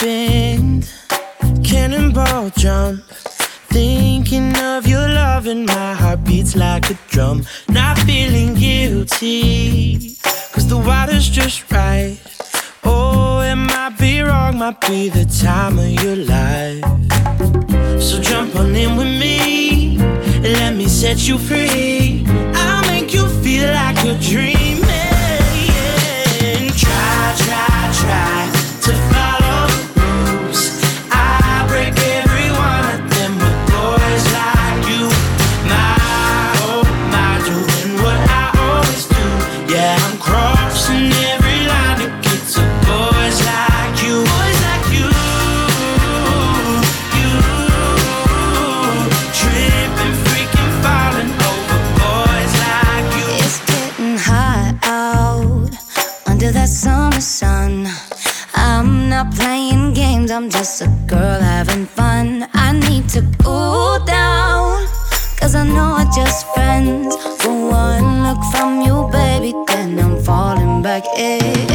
bend, cannonball jump. Thinking of your love and my heart beats like a drum. Not feeling guilty, cause the water's just right. Oh, it might be wrong, might be the time of your life. So jump on in with me, and let me set you free. I'll make you feel like a dream. Sun. I'm not playing games, I'm just a girl having fun. I need to cool down, cause I know we're just friends. For one look from you, baby, then I'm falling back in.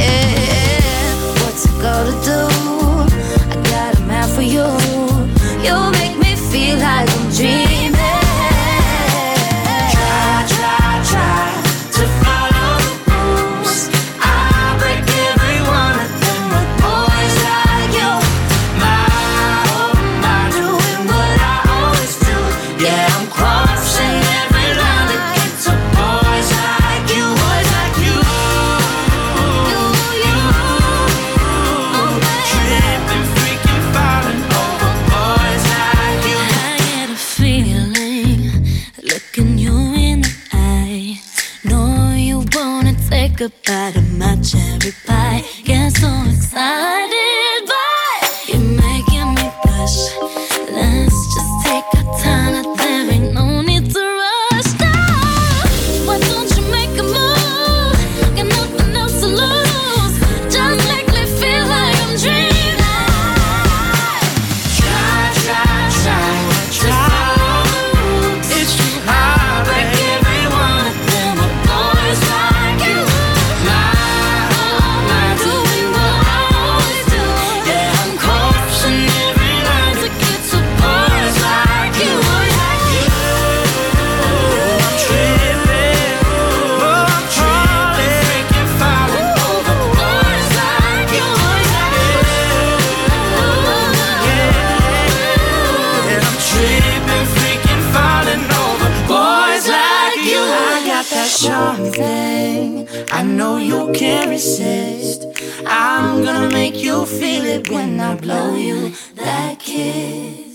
A feeling looking you in the eye. No, you wanna take a bite of my cherry pie. Get so excited, charming thing. I know you can't resist. I'm gonna make you feel it when I blow you that kiss.